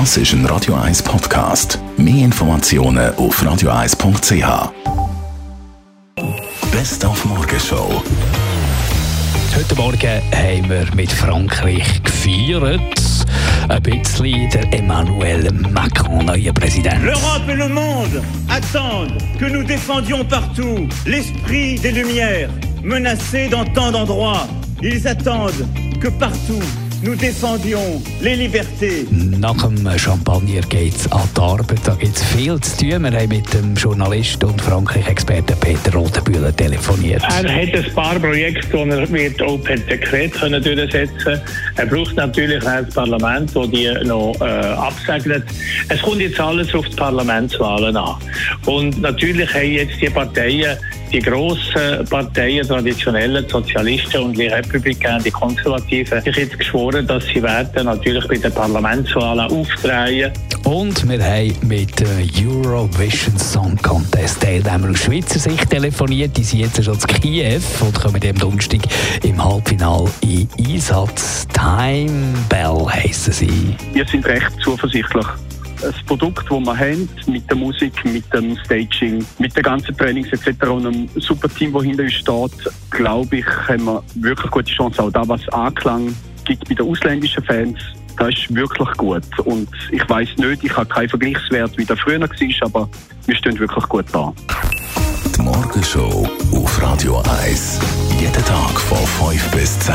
Das ist ein Radio 1 Podcast. Mehr Informationen auf radio1.ch. Best auf Morgenshow. Heute Morgen haben wir mit Frankreich gefeiert. Ein bisschen der Emmanuel Macron, neuer Präsident. L'Europe et le monde attendent que nous défendions partout l'esprit des Lumières, menacé dans tant d'endroits. Ils attendent que partout nous défendions les libertés. Nach dem Champagner geht es an die Arbeit. Da gibt es viel zu tun. Wir haben mit dem Journalist und Frankreich-Experten Peter Rotenbühler telefoniert. Er hat ein paar Projekte, die er wird auch per Dekret können durchsetzen können. Er braucht natürlich ein Parlament, das die noch äh, absegnet. Es kommt jetzt alles auf die Parlamentswahlen an. Und natürlich haben jetzt die Parteien die grossen Parteien, traditionellen Sozialisten und die Republikaner, die Konservativen, sich jetzt geschworen, dass sie werden natürlich bei den Parlamentswahlen aufdrehen. Und wir haben mit dem Eurovision Song Contest Teilnehmer aus Schweizer Sicht telefoniert. Die sind jetzt schon zu Kiew und kommen am Donnerstag im Halbfinale in Einsatz. Time Bell heissen sie. Wir sind recht zuversichtlich das Produkt, das wir haben, mit der Musik, mit dem Staging, mit den ganzen Trainings etc. und einem super Team, das hinter uns steht, glaube ich, haben wir wirklich gute Chance. Auch da, was Anklang gibt bei den ausländischen Fans, das ist wirklich gut. Und ich weiß nicht, ich habe keinen Vergleichswert, wie der früher war, aber wir stehen wirklich gut da. Die Morgenshow auf Radio 1. Jeden Tag von 5 bis 10.